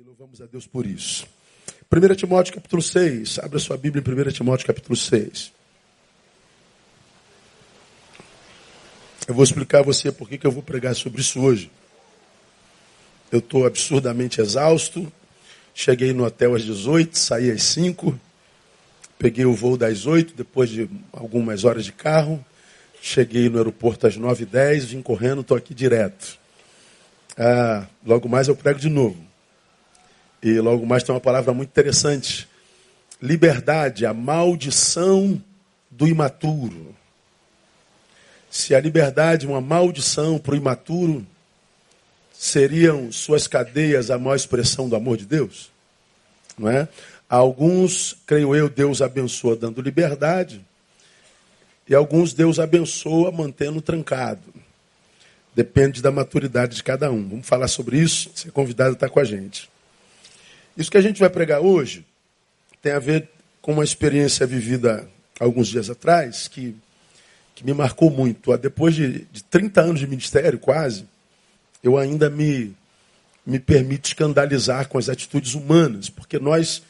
E louvamos a Deus por isso. 1 Timóteo capítulo 6. Abra sua Bíblia em 1 Timóteo capítulo 6. Eu vou explicar a você por que eu vou pregar sobre isso hoje. Eu estou absurdamente exausto. Cheguei no hotel às 18, saí às 5. Peguei o voo das 8, depois de algumas horas de carro. Cheguei no aeroporto às 9 e 10, vim correndo, estou aqui direto. Ah, logo mais eu prego de novo. E logo mais tem uma palavra muito interessante. Liberdade, a maldição do imaturo. Se a liberdade, uma maldição para o imaturo, seriam suas cadeias a maior expressão do amor de Deus? Não é? Alguns, creio eu, Deus abençoa dando liberdade, e alguns Deus abençoa mantendo trancado. Depende da maturidade de cada um. Vamos falar sobre isso. Você é convidado a estar com a gente. Isso que a gente vai pregar hoje tem a ver com uma experiência vivida alguns dias atrás, que, que me marcou muito. Depois de, de 30 anos de ministério, quase, eu ainda me, me permito escandalizar com as atitudes humanas, porque nós,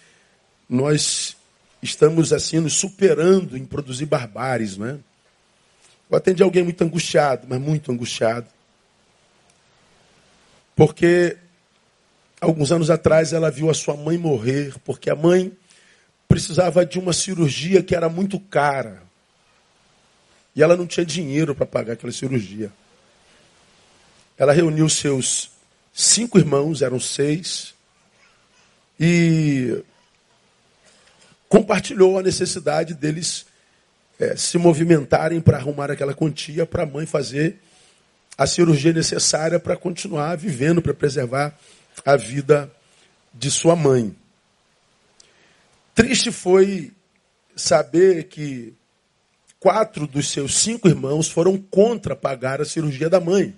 nós estamos assim nos superando em produzir barbáries, né? Eu atendi alguém muito angustiado, mas muito angustiado. Porque alguns anos atrás, ela viu a sua mãe morrer, porque a mãe precisava de uma cirurgia que era muito cara. E ela não tinha dinheiro para pagar aquela cirurgia. Ela reuniu seus cinco irmãos, eram seis, e compartilhou a necessidade deles é, se movimentarem para arrumar aquela quantia para a mãe fazer a cirurgia necessária para continuar vivendo, para preservar a vida de sua mãe. Triste foi saber que quatro dos seus cinco irmãos foram contra pagar a cirurgia da mãe.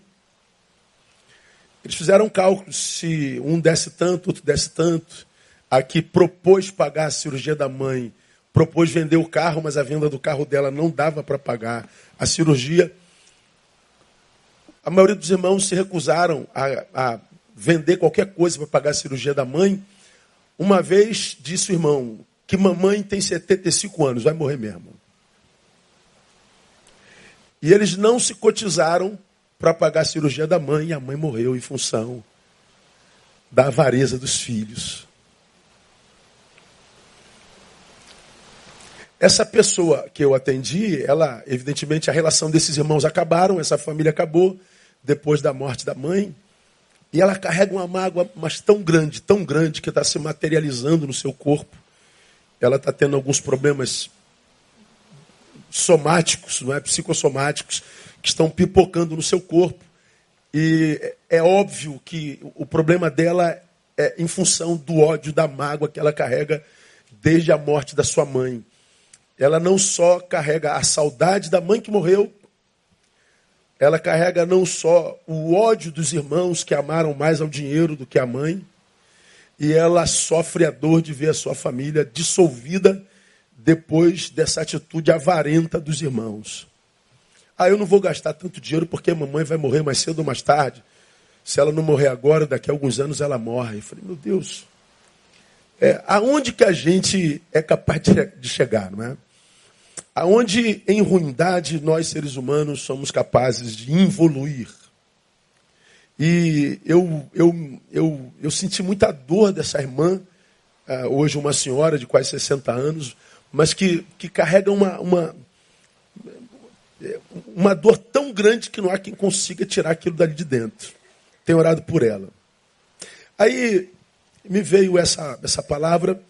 Eles fizeram cálculos se um desse tanto, outro desse tanto. A que propôs pagar a cirurgia da mãe, propôs vender o carro, mas a venda do carro dela não dava para pagar a cirurgia. A maioria dos irmãos se recusaram a, a vender qualquer coisa para pagar a cirurgia da mãe. Uma vez disse o irmão que mamãe tem 75 anos, vai morrer mesmo. E eles não se cotizaram para pagar a cirurgia da mãe, e a mãe morreu em função da avareza dos filhos. Essa pessoa que eu atendi, ela, evidentemente, a relação desses irmãos acabaram, essa família acabou depois da morte da mãe. E ela carrega uma mágoa, mas tão grande, tão grande, que está se materializando no seu corpo. Ela está tendo alguns problemas somáticos, não é? psicossomáticos, que estão pipocando no seu corpo. E é óbvio que o problema dela é em função do ódio, da mágoa que ela carrega desde a morte da sua mãe. Ela não só carrega a saudade da mãe que morreu, ela carrega não só o ódio dos irmãos que amaram mais ao dinheiro do que a mãe, e ela sofre a dor de ver a sua família dissolvida depois dessa atitude avarenta dos irmãos. Ah, eu não vou gastar tanto dinheiro porque a mamãe vai morrer mais cedo ou mais tarde. Se ela não morrer agora, daqui a alguns anos ela morre. Eu falei, meu Deus, é, aonde que a gente é capaz de, de chegar, não é? Aonde em ruindade nós seres humanos somos capazes de evoluir. E eu, eu, eu, eu senti muita dor dessa irmã, ah, hoje uma senhora de quase 60 anos, mas que, que carrega uma, uma, uma dor tão grande que não há quem consiga tirar aquilo dali de dentro. Tenho orado por ela. Aí me veio essa, essa palavra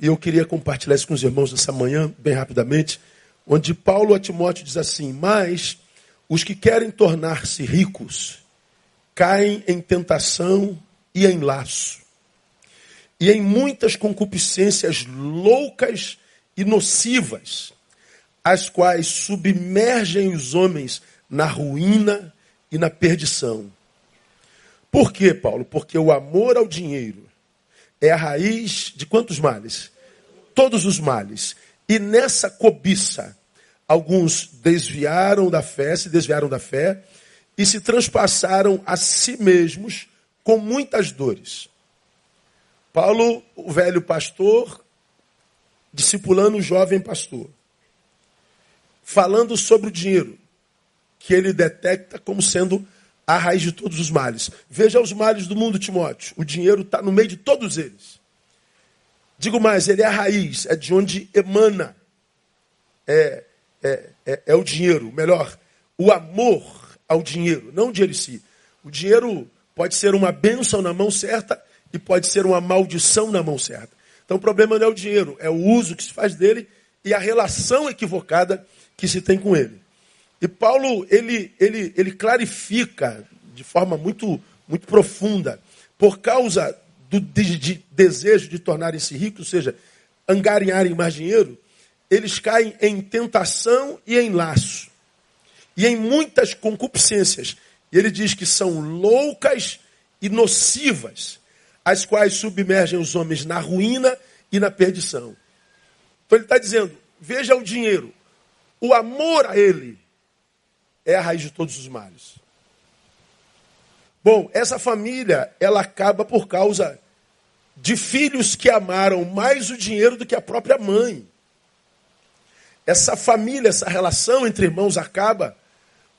e eu queria compartilhar isso com os irmãos nessa manhã, bem rapidamente onde Paulo a Timóteo diz assim: Mas os que querem tornar-se ricos caem em tentação e em laço, e em muitas concupiscências loucas e nocivas, as quais submergem os homens na ruína e na perdição. Por quê, Paulo? Porque o amor ao dinheiro é a raiz de quantos males? Todos os males. E nessa cobiça, alguns desviaram da fé, se desviaram da fé e se transpassaram a si mesmos com muitas dores. Paulo, o velho pastor, discipulando o jovem pastor, falando sobre o dinheiro, que ele detecta como sendo a raiz de todos os males. Veja os males do mundo, Timóteo. O dinheiro está no meio de todos eles. Digo mais, ele é a raiz, é de onde emana. É, é, é, é o dinheiro, melhor, o amor ao dinheiro, não o dinheiro em si. O dinheiro pode ser uma bênção na mão certa e pode ser uma maldição na mão certa. Então o problema não é o dinheiro, é o uso que se faz dele e a relação equivocada que se tem com ele. E Paulo, ele, ele, ele clarifica de forma muito, muito profunda, por causa do de, de desejo de tornarem-se ricos, ou seja, angariarem mais dinheiro, eles caem em tentação e em laço. E em muitas concupiscências. E ele diz que são loucas e nocivas, as quais submergem os homens na ruína e na perdição. Então ele está dizendo: veja o dinheiro, o amor a ele é a raiz de todos os males. Bom, essa família, ela acaba por causa de filhos que amaram mais o dinheiro do que a própria mãe. Essa família, essa relação entre irmãos acaba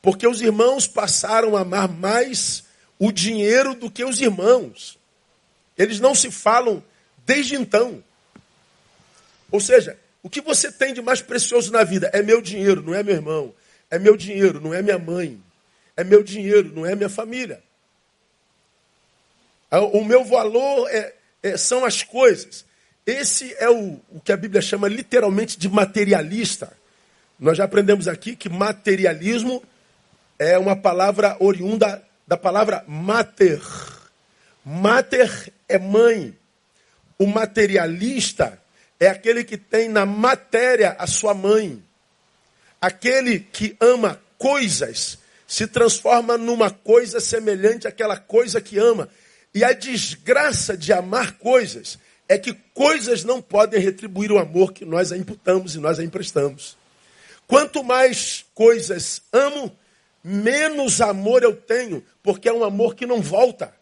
porque os irmãos passaram a amar mais o dinheiro do que os irmãos. Eles não se falam desde então. Ou seja, o que você tem de mais precioso na vida é meu dinheiro, não é meu irmão. É meu dinheiro, não é minha mãe. É meu dinheiro, não é minha família. O meu valor é, é, são as coisas. Esse é o, o que a Bíblia chama literalmente de materialista. Nós já aprendemos aqui que materialismo é uma palavra oriunda da palavra mater. Mater é mãe. O materialista é aquele que tem na matéria a sua mãe. Aquele que ama coisas se transforma numa coisa semelhante àquela coisa que ama. E a desgraça de amar coisas é que coisas não podem retribuir o amor que nós a imputamos e nós a emprestamos. Quanto mais coisas amo, menos amor eu tenho, porque é um amor que não volta.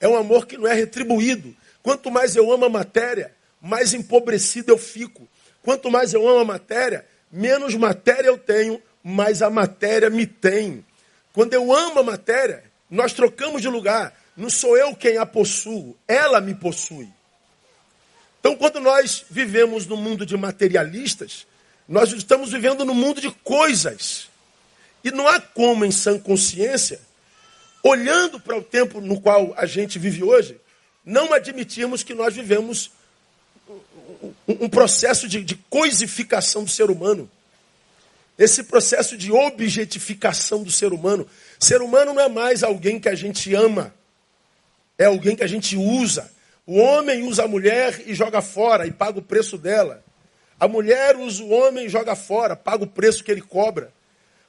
É um amor que não é retribuído. Quanto mais eu amo a matéria, mais empobrecido eu fico. Quanto mais eu amo a matéria, menos matéria eu tenho, mais a matéria me tem. Quando eu amo a matéria, nós trocamos de lugar. Não sou eu quem a possuo, ela me possui. Então, quando nós vivemos no mundo de materialistas, nós estamos vivendo no mundo de coisas. E não há como, em sã consciência, olhando para o tempo no qual a gente vive hoje, não admitirmos que nós vivemos um processo de, de coisificação do ser humano. Esse processo de objetificação do ser humano. Ser humano não é mais alguém que a gente ama, é alguém que a gente usa. O homem usa a mulher e joga fora e paga o preço dela. A mulher usa o homem e joga fora, paga o preço que ele cobra.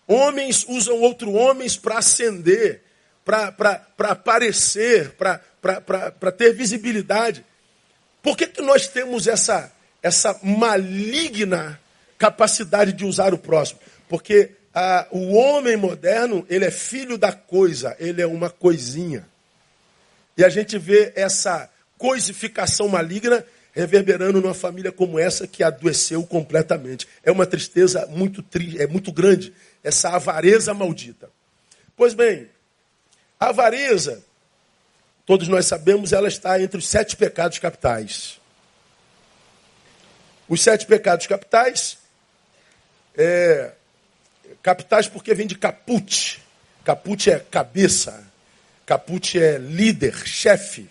Homens usam outro homens para ascender, para aparecer, para ter visibilidade. Por que, que nós temos essa, essa maligna capacidade de usar o próximo? Porque ah, o homem moderno, ele é filho da coisa, ele é uma coisinha. E a gente vê essa coisificação maligna reverberando numa família como essa que adoeceu completamente. É uma tristeza muito é muito grande essa avareza maldita. Pois bem, a avareza, todos nós sabemos, ela está entre os sete pecados capitais. Os sete pecados capitais, é, capitais porque vem de caput. Caput é cabeça, caput é líder, chefe.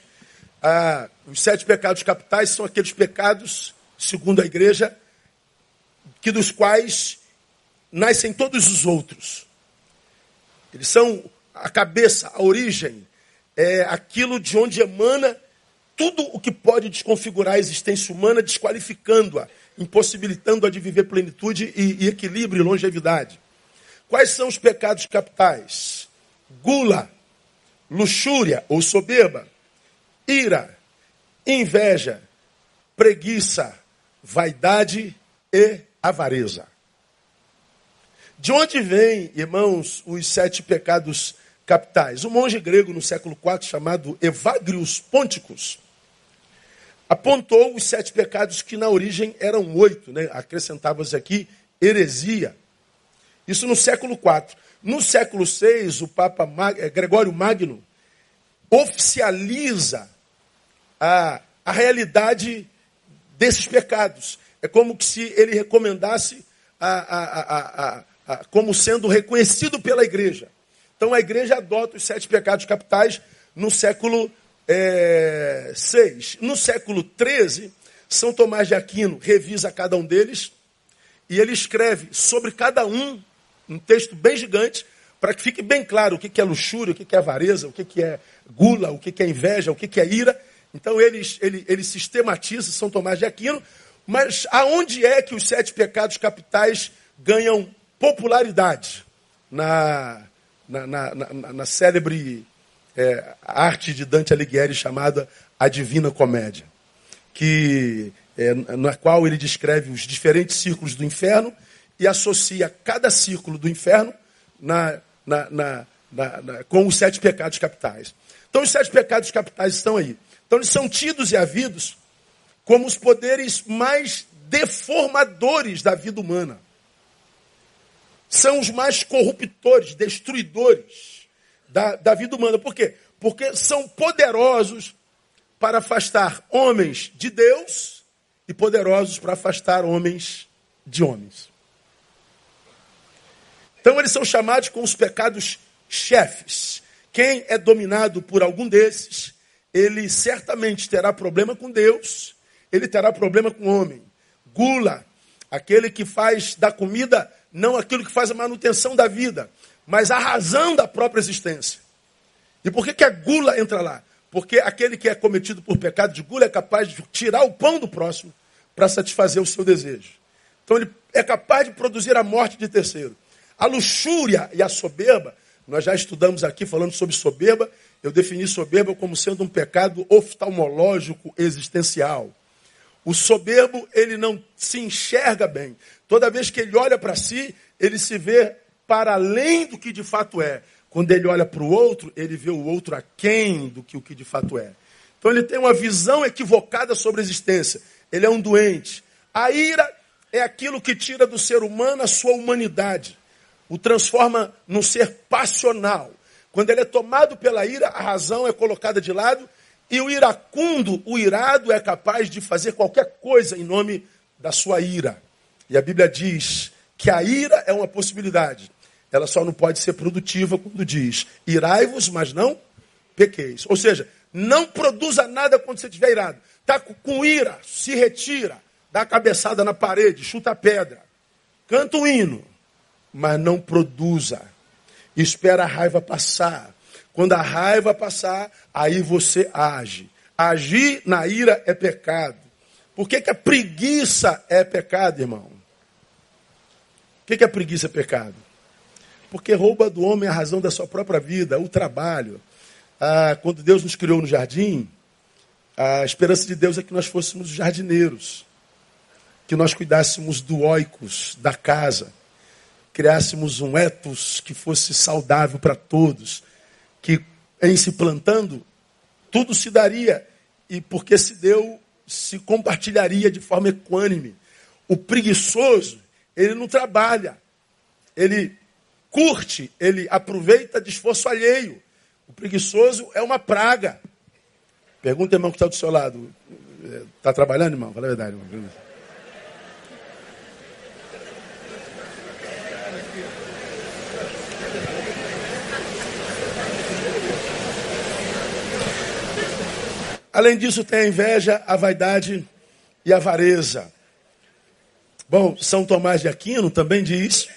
Ah, os sete pecados capitais são aqueles pecados, segundo a igreja, que dos quais nascem todos os outros. Eles são a cabeça, a origem, é aquilo de onde emana tudo o que pode desconfigurar a existência humana, desqualificando-a, impossibilitando-a de viver plenitude e, e equilíbrio e longevidade. Quais são os pecados capitais? Gula, luxúria ou soberba, ira, inveja, preguiça, vaidade e avareza. De onde vêm, irmãos, os sete pecados capitais? Um monge grego no século IV chamado Evagrius Ponticus, apontou os sete pecados que na origem eram oito, né? acrescentava-se aqui heresia. Isso no século IV. No século VI, o Papa Mag... Eh, Gregório Magno oficializa a, a realidade desses pecados. É como se ele recomendasse a, a, como sendo reconhecido pela igreja. Então a igreja adota os sete pecados capitais no século é, 6. No século 13, São Tomás de Aquino revisa cada um deles e ele escreve sobre cada um um texto bem gigante para que fique bem claro o que é luxúria, o que é avareza, o que é gula, o que é inveja, o que é ira. Então ele, ele, ele sistematiza São Tomás de Aquino, mas aonde é que os sete pecados capitais ganham popularidade? Na, na, na, na, na célebre é, arte de Dante Alighieri chamada A Divina Comédia, que, é, na qual ele descreve os diferentes círculos do inferno e associa cada círculo do inferno na, na, na, com os sete pecados capitais. Então, os sete pecados capitais estão aí. Então, eles são tidos e havidos como os poderes mais deformadores da vida humana. São os mais corruptores, destruidores da, da vida humana. Por quê? Porque são poderosos para afastar homens de Deus e poderosos para afastar homens de homens. Então eles são chamados com os pecados chefes. Quem é dominado por algum desses, ele certamente terá problema com Deus, ele terá problema com o homem. Gula, aquele que faz da comida não aquilo que faz a manutenção da vida, mas a razão da própria existência. E por que, que a gula entra lá? Porque aquele que é cometido por pecado de gula é capaz de tirar o pão do próximo para satisfazer o seu desejo. Então ele é capaz de produzir a morte de terceiro. A luxúria e a soberba, nós já estudamos aqui falando sobre soberba, eu defini soberba como sendo um pecado oftalmológico existencial. O soberbo, ele não se enxerga bem. Toda vez que ele olha para si, ele se vê para além do que de fato é. Quando ele olha para o outro, ele vê o outro aquém do que o que de fato é. Então ele tem uma visão equivocada sobre a existência. Ele é um doente. A ira é aquilo que tira do ser humano a sua humanidade, o transforma num ser passional. Quando ele é tomado pela ira, a razão é colocada de lado e o iracundo, o irado, é capaz de fazer qualquer coisa em nome da sua ira. E a Bíblia diz que a ira é uma possibilidade. Ela só não pode ser produtiva quando diz: irai-vos, mas não pequeis. Ou seja, não produza nada quando você estiver irado. Está com ira, se retira, dá a cabeçada na parede, chuta a pedra, canta um hino, mas não produza. Espera a raiva passar. Quando a raiva passar, aí você age. Agir na ira é pecado. Por que, que a preguiça é pecado, irmão? Por que, que a preguiça é pecado? porque rouba do homem a razão da sua própria vida, o trabalho. Ah, quando Deus nos criou no jardim, a esperança de Deus é que nós fôssemos jardineiros, que nós cuidássemos do oicos, da casa, criássemos um etos que fosse saudável para todos, que em se plantando, tudo se daria, e porque se deu, se compartilharia de forma equânime. O preguiçoso, ele não trabalha, ele curte, ele aproveita de esforço alheio. O preguiçoso é uma praga. Pergunta, irmão, que está do seu lado. Está trabalhando, irmão? Fala a verdade, irmão. Além disso, tem a inveja, a vaidade e a avareza. Bom, São Tomás de Aquino também diz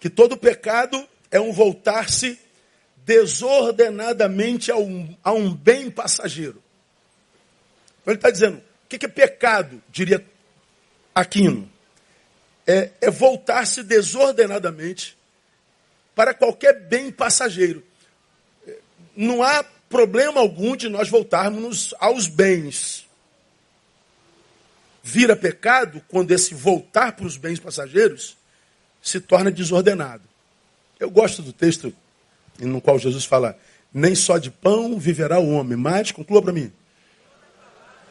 que todo pecado é um voltar-se desordenadamente a um, a um bem passageiro. Então ele está dizendo, o que, é pecado, diria Aquino? É, é voltar-se desordenadamente para qualquer bem passageiro. Não há problema algum de nós voltarmos aos bens. Vira pecado quando esse voltar para os bens passageiros se torna desordenado. Eu gosto do texto no qual Jesus fala: nem só de pão viverá o homem, mas, conclua para mim,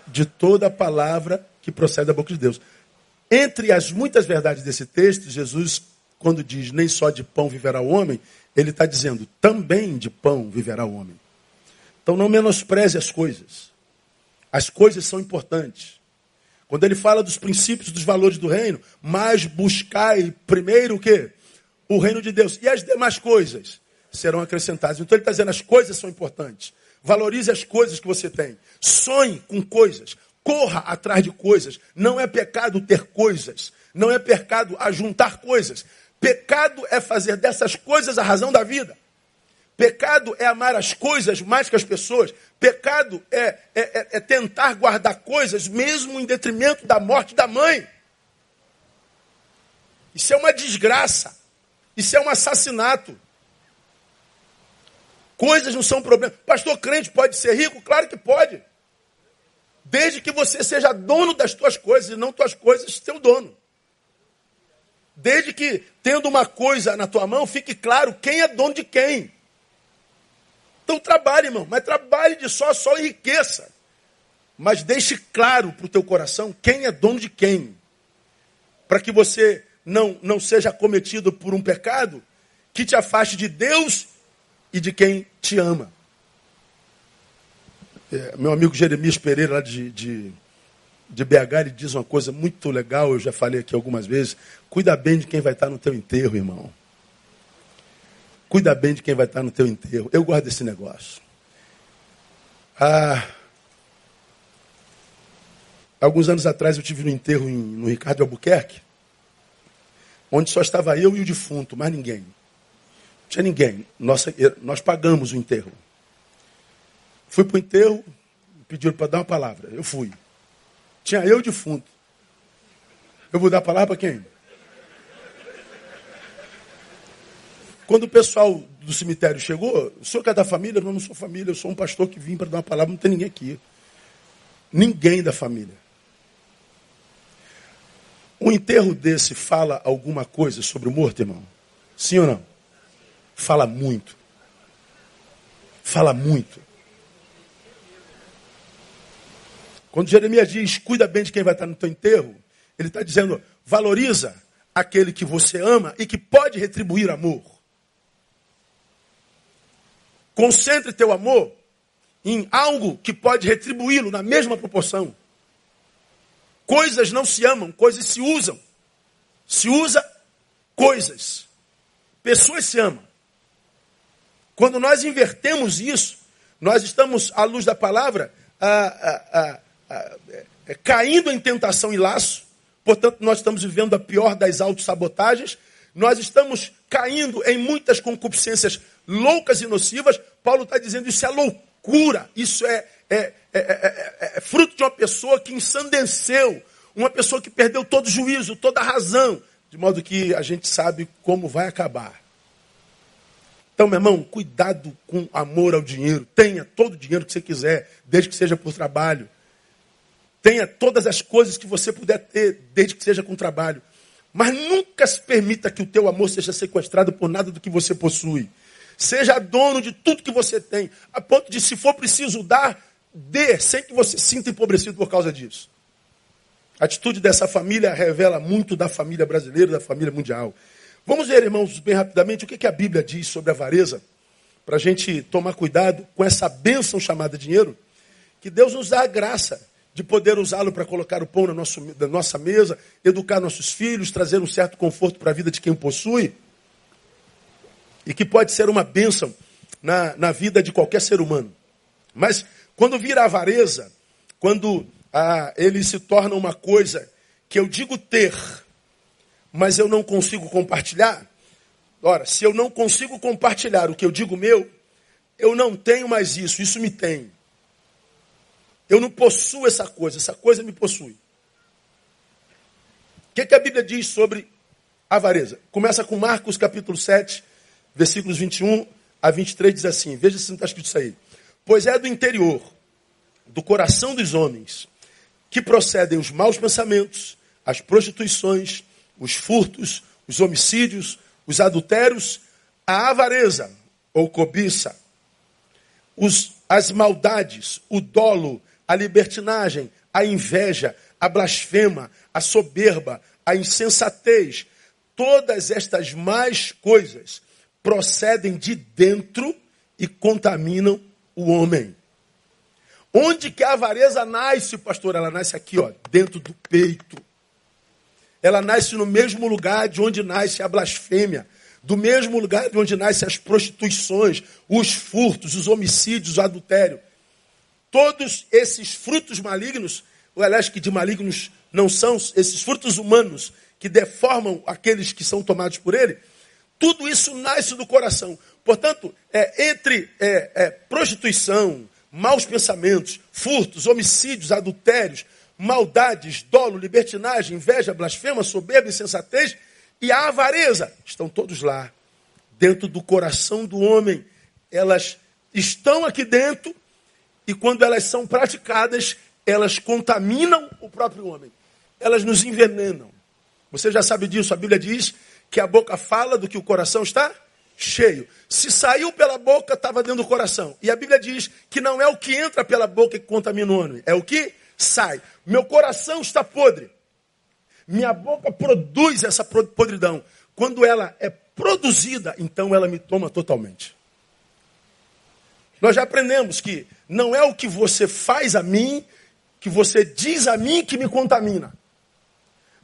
de toda a palavra que procede da boca de Deus. Entre as muitas verdades desse texto, Jesus, quando diz nem só de pão viverá o homem, ele está dizendo também de pão viverá o homem. Então não menospreze as coisas. As coisas são importantes. Quando ele fala dos princípios, dos valores do reino, mas buscai primeiro o quê? O reino de Deus. E as demais coisas serão acrescentadas. Então ele está dizendo as coisas são importantes. Valorize as coisas que você tem. Sonhe com coisas. Corra atrás de coisas. Não é pecado ter coisas. Não é pecado ajuntar coisas. Pecado é fazer dessas coisas a razão da vida. Pecado é amar as coisas mais que as pessoas. Pecado é, é, é, é tentar guardar coisas mesmo em detrimento da morte da mãe. Isso é uma desgraça. Isso é um assassinato. Coisas não são problema. Pastor crente pode ser rico? Claro que pode. Desde que você seja dono das tuas coisas e não tuas coisas teu dono. Desde que, tendo uma coisa na tua mão, fique claro quem é dono de quem. Então trabalhe, irmão, mas trabalhe de só a só enriqueça. Mas deixe claro para o teu coração quem é dono de quem. Para que você não, não seja cometido por um pecado que te afaste de Deus e de quem te ama. É, meu amigo Jeremias Pereira, lá de, de, de BH, ele diz uma coisa muito legal, eu já falei aqui algumas vezes. Cuida bem de quem vai estar no teu enterro, irmão. Cuida bem de quem vai estar no teu enterro. Eu gosto desse negócio. Ah, alguns anos atrás eu tive no enterro em, no Ricardo Albuquerque, onde só estava eu e o defunto, mais ninguém tinha ninguém. Nossa, nós pagamos o enterro. Fui para o enterro, pediram para dar uma palavra. Eu fui. Tinha eu defunto. Eu vou dar a palavra para quem? Quando o pessoal do cemitério chegou, o senhor que é da família? Não, não sou família, eu sou um pastor que vim para dar uma palavra, não tem ninguém aqui. Ninguém da família. Um enterro desse fala alguma coisa sobre o morto, irmão? Sim ou não? fala muito. Fala muito. Quando Jeremias diz, cuida bem de quem vai estar no teu enterro, ele está dizendo, valoriza aquele que você ama e que pode retribuir amor. Concentre teu amor em algo que pode retribuí-lo na mesma proporção. Coisas não se amam, coisas se usam. Se usa coisas. Pessoas se amam. Quando nós invertemos isso, nós estamos, à luz da palavra, a, a, a, é, caindo em tentação e laço. Portanto, nós estamos vivendo a pior das autossabotagens. Nós estamos caindo em muitas concupiscências loucas e nocivas. Paulo está dizendo isso é loucura. Isso é, é, é, é, fruto de uma pessoa que ensandeceu. Uma pessoa que perdeu todo o juízo, toda a razão. De modo que a gente sabe como vai acabar. Então, meu irmão, cuidado com amor ao dinheiro. Tenha todo o dinheiro que você quiser, desde que seja por trabalho. Tenha todas as coisas que você puder ter, desde que seja com trabalho. Mas nunca se permita que o teu amor seja sequestrado por nada do que você possui. Seja dono de tudo que você tem, a ponto de, se for preciso dar, dê, sem que você sinta empobrecido por causa disso. A atitude dessa família revela muito da família brasileira, da família mundial. Vamos ver, irmãos, bem rapidamente o que, a Bíblia diz sobre a avareza, para a gente tomar cuidado com essa bênção chamada dinheiro, que Deus nos dá a graça de poder usá-lo para colocar o pão na, nossa mesa, educar nossos filhos, trazer um certo conforto para a vida de quem o possui, e que pode ser uma bênção na, na vida de qualquer ser humano. Mas quando vira avareza, quando ah, ele se torna uma coisa que eu digo ter, mas eu não consigo compartilhar. Ora, se eu não consigo compartilhar o que eu digo meu, eu não tenho mais isso, isso me tem. Eu não possuo essa coisa, essa coisa me possui. O que, que a Bíblia diz sobre avareza? Começa com Marcos capítulo 7, versículos 21 a 23, diz assim: Veja se não está escrito isso aí. Pois é do interior, do coração dos homens, que procedem os maus pensamentos, as prostituições, os furtos, os homicídios, os adultérios, a avareza ou cobiça, os, as maldades, o dolo, a libertinagem, a inveja, a blasfema, a soberba, a insensatez. Todas estas más coisas procedem de dentro e contaminam o homem. Onde que a avareza nasce, pastor? Ela nasce aqui, ó, dentro do peito. Ela nasce no mesmo lugar de onde nasce a blasfêmia, do mesmo lugar de onde nascem as prostituições, os furtos, os homicídios, o adultério. Todos esses frutos malignos, ou aliás, que de malignos não são, esses frutos humanos que deformam aqueles que são tomados por ele, tudo isso nasce do coração. Portanto, é, entre é, é, prostituição, maus pensamentos, furtos, homicídios, adultérios, maldades, dolo, libertinagem, inveja, blasfema, soberba, insensatez e a avareza, estão todos lá, dentro do coração do homem. Elas estão aqui dentro e quando elas são praticadas, elas contaminam o próprio homem. Elas nos envenenam. Você já sabe disso, a Bíblia diz que a boca fala do que o coração está cheio. Se saiu pela boca, estava dentro do coração. E a Bíblia diz que não é o que entra pela boca que contamina o homem, é o que sai. Meu coração está podre. Minha boca produz essa podridão. Quando ela é produzida, então ela me toma totalmente. Nós já aprendemos que não é o que você faz a mim, que você diz a mim que me contamina.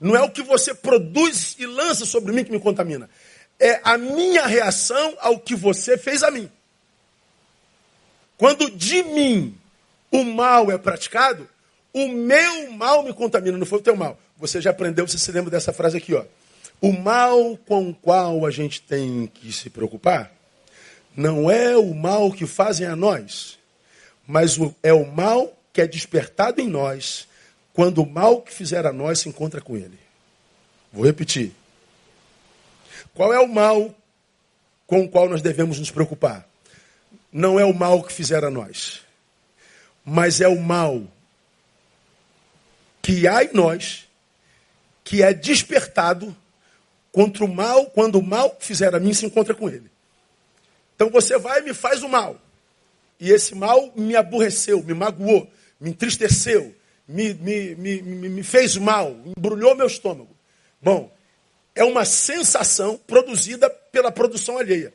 Não é o que você produz e lança sobre mim que me contamina. É a minha reação ao que você fez a mim. Quando de mim o mal é praticado, o meu mal me contamina, não foi o teu mal. Você já aprendeu, você se lembra dessa frase aqui, ó. O mal com o qual a gente tem que se preocupar não é o mal que fazem a nós, mas é o mal que é despertado em nós quando o mal que fizer a nós se encontra com ele. Vou repetir. Qual é o mal com o qual nós devemos nos preocupar? Não é o mal que fizer a nós, mas é o mal que há em nós, que é despertado contra o mal, quando o mal que fizer a mim se encontra com ele. Então você vai e me faz o mal. E esse mal me aborreceu, me magoou, me entristeceu, me, me, me, me fez mal, embrulhou meu estômago. Bom, é uma sensação produzida pela produção alheia.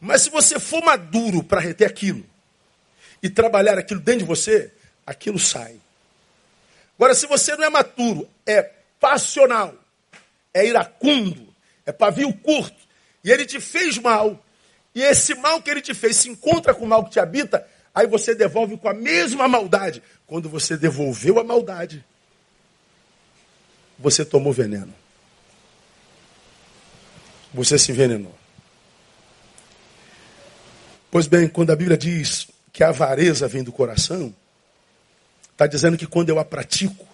Mas se você for maduro para reter aquilo e trabalhar aquilo dentro de você, aquilo sai. Agora, se você não é maturo, é passional, é iracundo, é pavio curto, e ele te fez mal, e esse mal que ele te fez se encontra com o mal que te habita, aí você devolve com a mesma maldade. Quando você devolveu a maldade, você tomou veneno. Você se envenenou. Pois bem, quando a Bíblia diz que a avareza vem do coração, está dizendo que quando eu a pratico,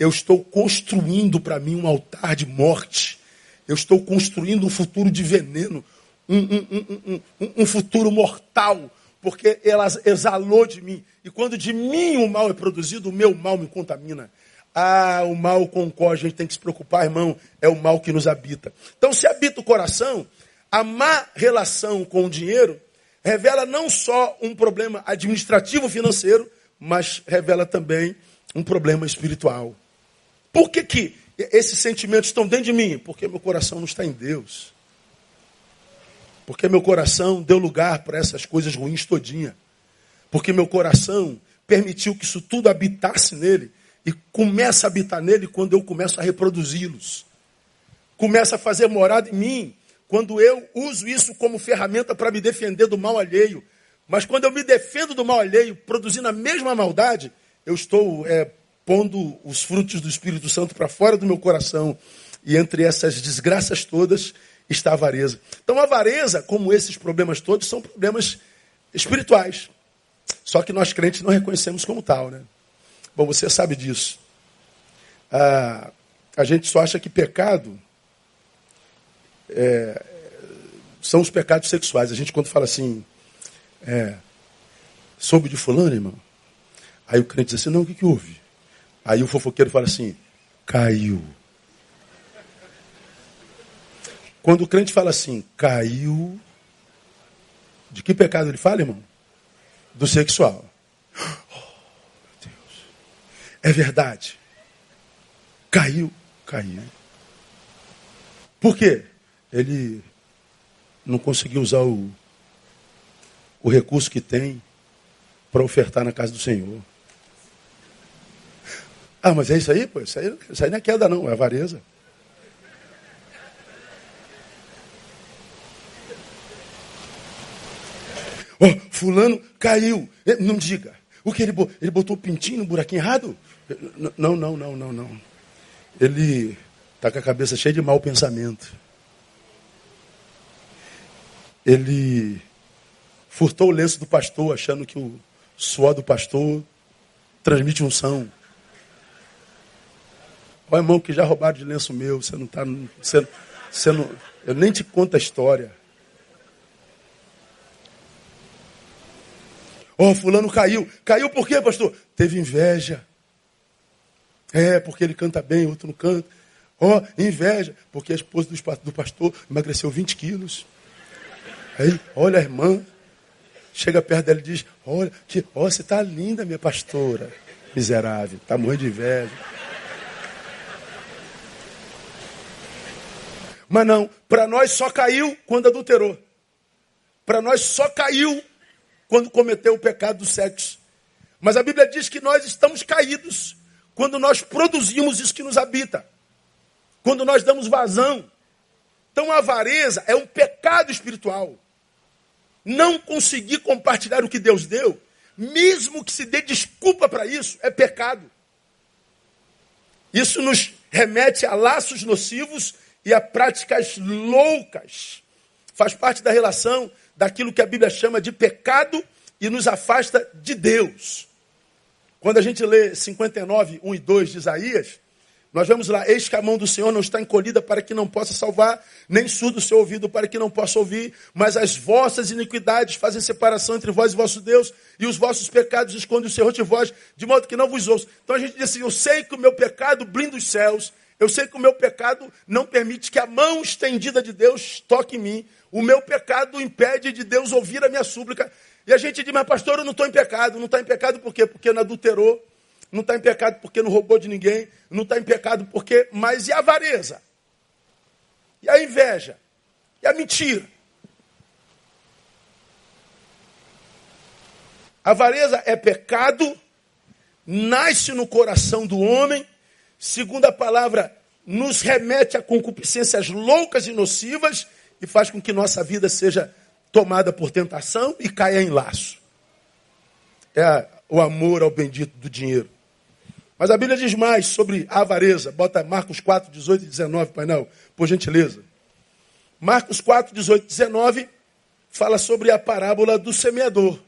eu estou construindo para mim um altar de morte. Eu estou construindo um futuro de veneno, um, um, um, um, futuro mortal, porque ela exalou de mim. E quando de mim o mal é produzido, o meu mal me contamina. Ah, o mal com o qual a gente tem que se preocupar, irmão, é o mal que nos habita. Então, se habita o coração, a má relação com o dinheiro revela não só um problema administrativo financeiro, mas revela também um problema espiritual. Por que, que esses sentimentos estão dentro de mim? Porque meu coração não está em Deus. Porque meu coração deu lugar para essas coisas ruins todinha. Porque meu coração permitiu que isso tudo habitasse nele e começa a habitar nele quando eu começo a reproduzi-los. Começa a fazer morada em mim quando eu uso isso como ferramenta para me defender do mal alheio. Mas quando eu me defendo do mal alheio, produzindo a mesma maldade, eu estou é, pondo os frutos do Espírito Santo para fora do meu coração. E entre essas desgraças todas está a avareza. Então, a avareza, como esses problemas todos, são problemas espirituais. Só que nós crentes não reconhecemos como tal, né? Bom, você sabe disso. Ah, a gente só acha que pecado é, são os pecados sexuais. A gente, quando fala assim, é, soube de fulano, irmão? Aí o crente diz assim, não, o que, que houve? Aí o fofoqueiro fala assim, caiu. Quando o crente fala assim, caiu, de que pecado ele fala, irmão? Do sexual. É verdade. Caiu, caiu. Por quê? Ele não conseguiu usar o, o recurso que tem para ofertar na casa do Senhor. Ah, mas é isso aí, pô? Isso aí, isso aí não é queda, não, é avareza. Oh, fulano caiu. Eh, não diga. O que ele, ele botou o pintinho no buraquinho errado? Não, não, não, não, não. Ele está com a cabeça cheia de mau pensamento. Ele furtou o lenço do pastor, achando que o suor do pastor transmite unção. Olha, irmão, que já roubaram de lenço meu, você não está. Você, você não, eu nem te conto a história. Oh, fulano caiu. Caiu por quê, pastor? Teve inveja. É, porque ele canta bem, outro não canta. Ó, oh, inveja, porque a esposa do pastor emagreceu 20 quilos. Aí, olha a irmã, chega perto dela e diz, olha, que, oh, você está linda, minha pastora. Miserável, está morrendo de inveja. Mas não, para nós só caiu quando adulterou. Para nós só caiu quando cometeu o pecado do sexo. Mas a Bíblia diz que nós estamos caídos quando nós produzimos isso que nos habita. Quando nós damos vazão. Então a avareza é um pecado espiritual. Não conseguir compartilhar o que Deus deu, mesmo que se dê desculpa para isso, é pecado. Isso nos remete a laços nocivos e a práticas loucas. Faz parte da relação daquilo que a Bíblia chama de pecado e nos afasta de Deus. Quando a gente lê 59, 1 e 2 de Isaías, nós vemos lá, eis que a mão do Senhor não está encolhida para que não possa salvar, nem surdo o seu ouvido para que não possa ouvir, mas as vossas iniquidades fazem separação entre vós e vosso Deus, e os vossos pecados escondem o Senhor de vós, de modo que não vos ouço. Então a gente diz assim, eu sei que o meu pecado blinda os céus, eu sei que o meu pecado não permite que a mão estendida de Deus toque em mim, o meu pecado impede de Deus ouvir a minha súplica. E a gente diz, mas pastor, eu não estou em pecado. Não está em pecado por quê? Porque não adulterou. Não está em pecado porque não roubou de ninguém. Não está em pecado porque. Mas e a avareza? E a inveja? E a mentira? A avareza é pecado, nasce no coração do homem, segundo a palavra, nos remete a concupiscências loucas e nocivas e faz com que nossa vida seja tomada por tentação e caia em laço. É o amor ao bendito do dinheiro. Mas a Bíblia diz mais sobre a avareza. Bota Marcos 4, 18 e 19, painel, por gentileza. Marcos 4, 18 e 19 fala sobre a parábola do semeador.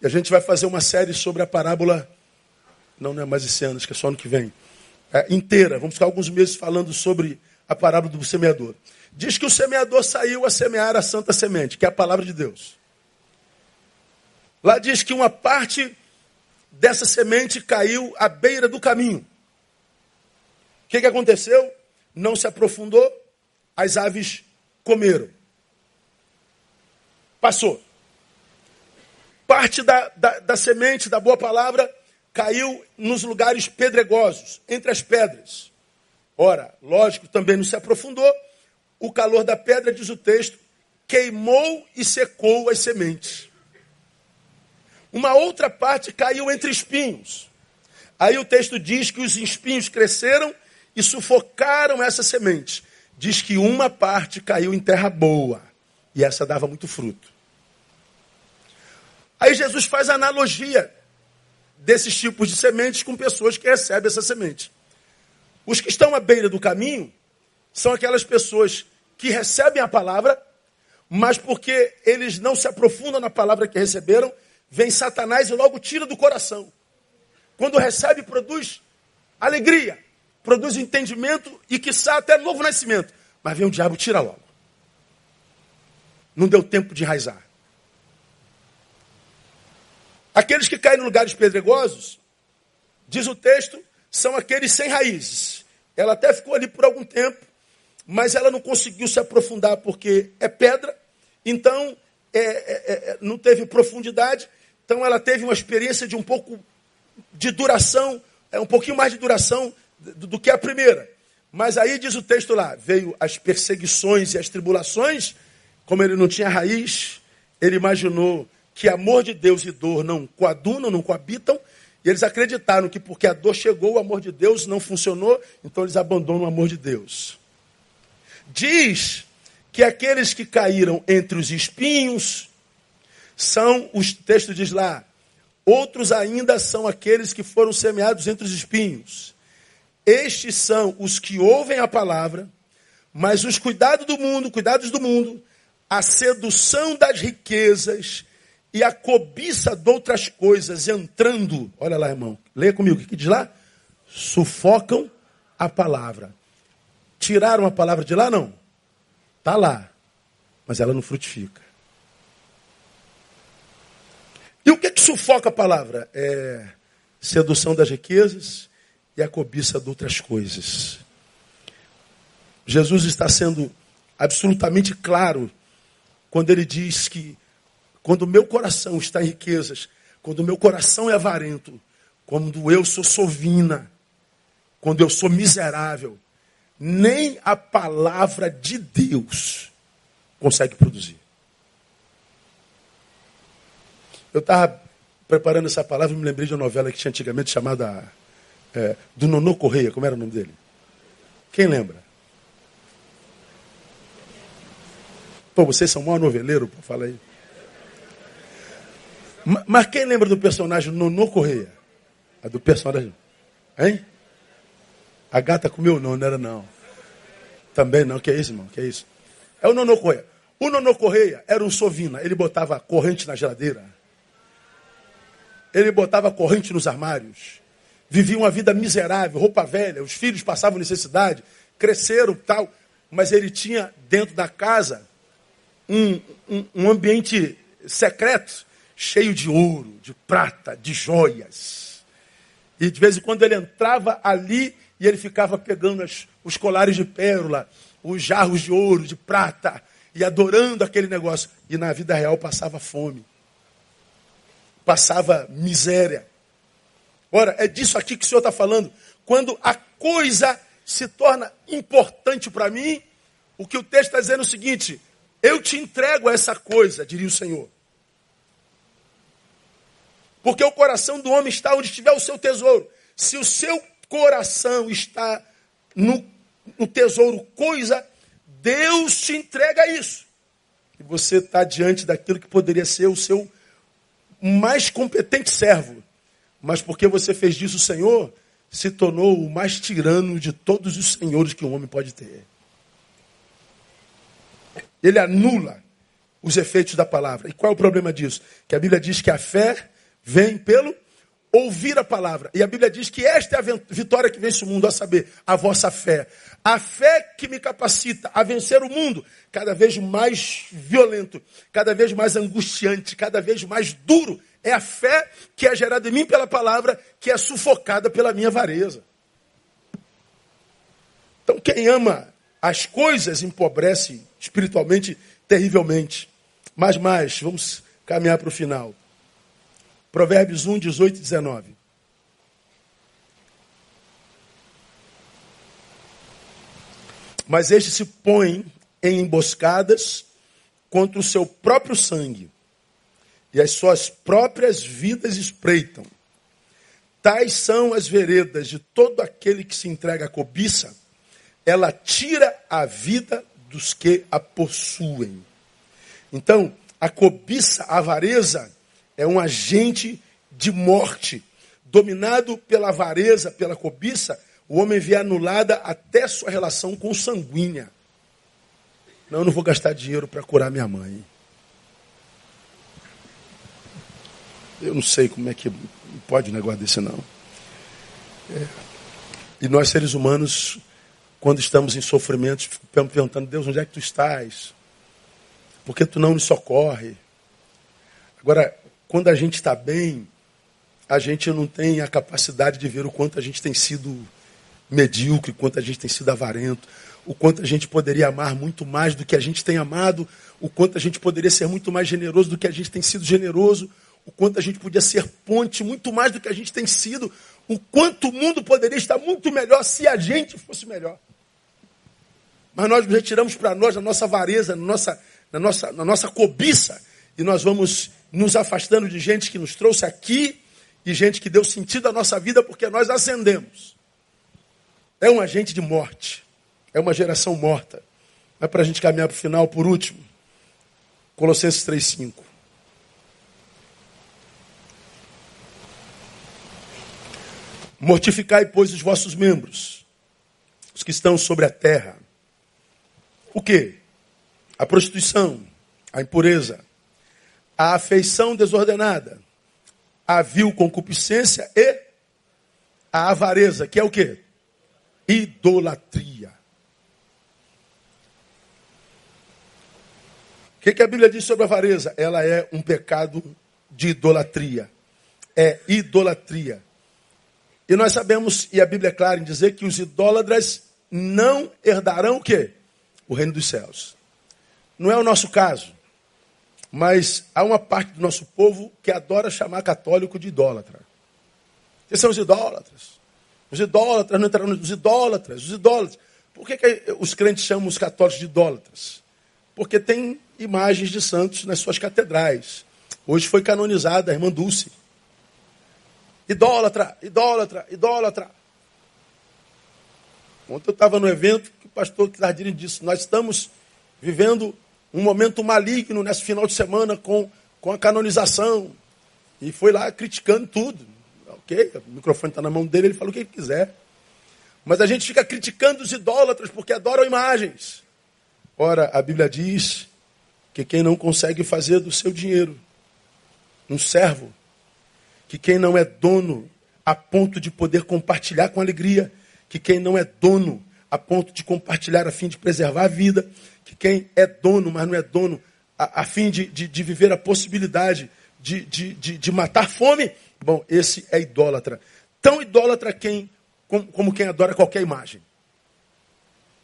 E a gente vai fazer uma série sobre a parábola, não, não é mais esse ano, acho que é só ano que vem, é, inteira. Vamos ficar alguns meses falando sobre a parábola do semeador. Diz que o semeador saiu a semear a santa semente, que é a palavra de Deus. Lá diz que uma parte dessa semente caiu à beira do caminho. O que, que aconteceu? Não se aprofundou, as aves comeram. Passou. Parte da, da, da semente, da boa palavra, caiu nos lugares pedregosos, entre as pedras. Ora, lógico, também não se aprofundou. O calor da pedra, diz o texto, queimou e secou as sementes. Uma outra parte caiu entre espinhos. Aí o texto diz que os espinhos cresceram e sufocaram essa semente. Diz que uma parte caiu em terra boa e essa dava muito fruto. Aí Jesus faz analogia desses tipos de sementes com pessoas que recebem essa semente. Os que estão à beira do caminho são aquelas pessoas que recebem a palavra, mas porque eles não se aprofundam na palavra que receberam, vem Satanás e logo tira do coração. Quando recebe, produz alegria, produz entendimento e, quiçá, até novo nascimento. Mas vem o diabo tira logo. Não deu tempo de enraizar. Aqueles que caem em lugares pedregosos, diz o texto, são aqueles sem raízes. Ela até ficou ali por algum tempo, mas ela não conseguiu se aprofundar porque é pedra, então é, é, é, não teve profundidade, então ela teve uma experiência de um pouco de duração, é um pouquinho mais de duração do, do que a primeira. Mas aí diz o texto lá: veio as perseguições e as tribulações, como ele não tinha raiz, ele imaginou que amor de Deus e dor não coadunam, não coabitam, e eles acreditaram que porque a dor chegou, o amor de Deus não funcionou, então eles abandonam o amor de Deus. Diz que aqueles que caíram entre os espinhos são, os texto diz lá, outros ainda são aqueles que foram semeados entre os espinhos. Estes são os que ouvem a palavra, mas os cuidados do mundo, cuidados do mundo, a sedução das riquezas e a cobiça de outras coisas entrando, olha lá, irmão, leia comigo, o que diz lá? Sufocam a palavra. Tiraram a palavra de lá? Não. Está lá. Mas ela não frutifica. E o que, que sufoca a palavra? É sedução das riquezas e a cobiça de outras coisas. Jesus está sendo absolutamente claro quando ele diz que quando o meu coração está em riquezas, quando o meu coração é avarento, quando eu sou sovina, quando eu sou miserável, nem a palavra de Deus consegue produzir. Eu estava preparando essa palavra e me lembrei de uma novela que tinha antigamente chamada é, do Nonô Correia. Como era o nome dele? Quem lembra? Pô, vocês são maior noveleiro, pô, fala aí. Mas quem lembra do personagem Nonô Correia? A do personagem. Hein? A gata comeu não, não era não. Também não, que é isso, irmão? Que é isso? É o Nonô Correia. O Nonô Correia era um sovina. Ele botava corrente na geladeira. Ele botava corrente nos armários. Vivia uma vida miserável, roupa velha. Os filhos passavam necessidade. Cresceram tal. Mas ele tinha dentro da casa um, um, um ambiente secreto cheio de ouro, de prata, de joias. E de vez em quando ele entrava ali e ele ficava pegando as, os colares de pérola, os jarros de ouro, de prata, e adorando aquele negócio. E na vida real passava fome, passava miséria. Ora, é disso aqui que o Senhor está falando. Quando a coisa se torna importante para mim, o que o texto está dizendo é o seguinte: eu te entrego essa coisa, diria o Senhor. Porque o coração do homem está onde estiver o seu tesouro. Se o seu coração está no, no tesouro coisa, Deus te entrega isso. E você está diante daquilo que poderia ser o seu mais competente servo. Mas porque você fez disso o Senhor, se tornou o mais tirano de todos os senhores que um homem pode ter. Ele anula os efeitos da palavra. E qual é o problema disso? Que a Bíblia diz que a fé vem pelo ouvir a palavra. E a Bíblia diz que esta é a vitória que vence o mundo, a saber, a vossa fé. A fé que me capacita a vencer o mundo, cada vez mais violento, cada vez mais angustiante, cada vez mais duro. É a fé que é gerada em mim pela palavra, que é sufocada pela minha avareza. Então, quem ama as coisas empobrece espiritualmente terrivelmente. Mas mais, vamos caminhar para o final. Provérbios 1, 18 e 19. Mas este se põe em emboscadas contra o seu próprio sangue, e as suas próprias vidas espreitam. Tais são as veredas de todo aquele que se entrega à cobiça, ela tira a vida dos que a possuem. Então, a cobiça, a avareza, é um agente de morte. Dominado pela avareza, pela cobiça, o homem vê anulada até sua relação com sanguínea. Não, eu não vou gastar dinheiro para curar minha mãe. Eu não sei como é que pode um negócio desse, não. É. E nós, seres humanos, quando estamos em sofrimento, ficamos perguntando, Deus, onde é que tu estás? Por que tu não nos socorre? Agora, quando a gente está bem, a gente não tem a capacidade de ver o quanto a gente tem sido medíocre, o quanto a gente tem sido avarento, o quanto a gente poderia amar muito mais do que a gente tem amado, o quanto a gente poderia ser muito mais generoso do que a gente tem sido generoso, o quanto a gente podia ser ponte muito mais do que a gente tem sido, o quanto o mundo poderia estar muito melhor se a gente fosse melhor. Mas nós retiramos para nós, na nossa vareza, na nossa, na, nossa, na nossa cobiça, e nós vamos nos afastando de gente que nos trouxe aqui e gente que deu sentido à nossa vida porque nós ascendemos. É um agente de morte, é uma geração morta. Mas para a gente caminhar para o final, por último, Colossenses 3,5. Mortificai, pois, os vossos membros, os que estão sobre a terra. O que? A prostituição, a impureza, a afeição desordenada, a vil concupiscência e a avareza, que é o que? Idolatria. O que, que a Bíblia diz sobre a avareza? Ela é um pecado de idolatria. É idolatria. E nós sabemos, e a Bíblia é clara em dizer que os idólatras não herdarão o quê? O reino dos céus. Não é o nosso caso. Mas há uma parte do nosso povo que adora chamar católico de idólatra. Esses são os idólatras. Os idólatras não entraram nos idólatras, os idólatras. Por que, que os crentes chamam os católicos de idólatras? Porque tem imagens de santos nas suas catedrais. Hoje foi canonizada a irmã Dulce. Idólatra, idólatra, idólatra. Ontem eu estava no evento que o pastor Cardini disse: Nós estamos vivendo um momento maligno nesse final de semana com, com a canonização. E foi lá criticando tudo. Ok, o microfone está na mão dele, ele fala o que ele quiser. Mas a gente fica criticando os idólatras porque adoram imagens. Ora, a Bíblia diz que quem não consegue fazer do seu dinheiro um servo que quem não é dono a ponto de poder compartilhar com alegria, que quem não é dono a ponto de compartilhar a fim de preservar a vida, que quem é dono, mas não é dono a, a fim de, de, de, viver a possibilidade de, de, de, de, matar fome, bom, esse é idólatra. Tão idólatra quem, como, como quem adora qualquer imagem.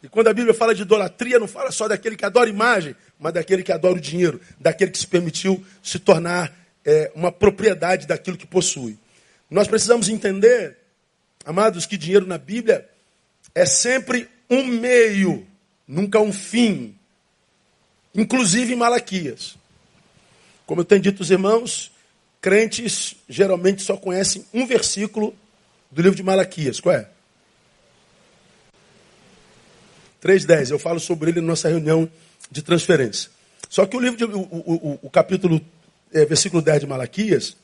E quando a Bíblia fala de idolatria, não fala só daquele que adora imagem, mas daquele que adora o dinheiro, daquele que se permitiu se tornar é, uma propriedade daquilo que possui. Nós precisamos entender, amados, que dinheiro na Bíblia é sempre um meio, nunca um fim. Inclusive em Malaquias. Como eu tenho dito aos irmãos, crentes geralmente só conhecem um versículo do livro de Malaquias. Qual é? 3.10. Eu falo sobre ele na nossa reunião de transferência. Só que o livro de, o, o, o capítulo é, versículo 10 de Malaquias,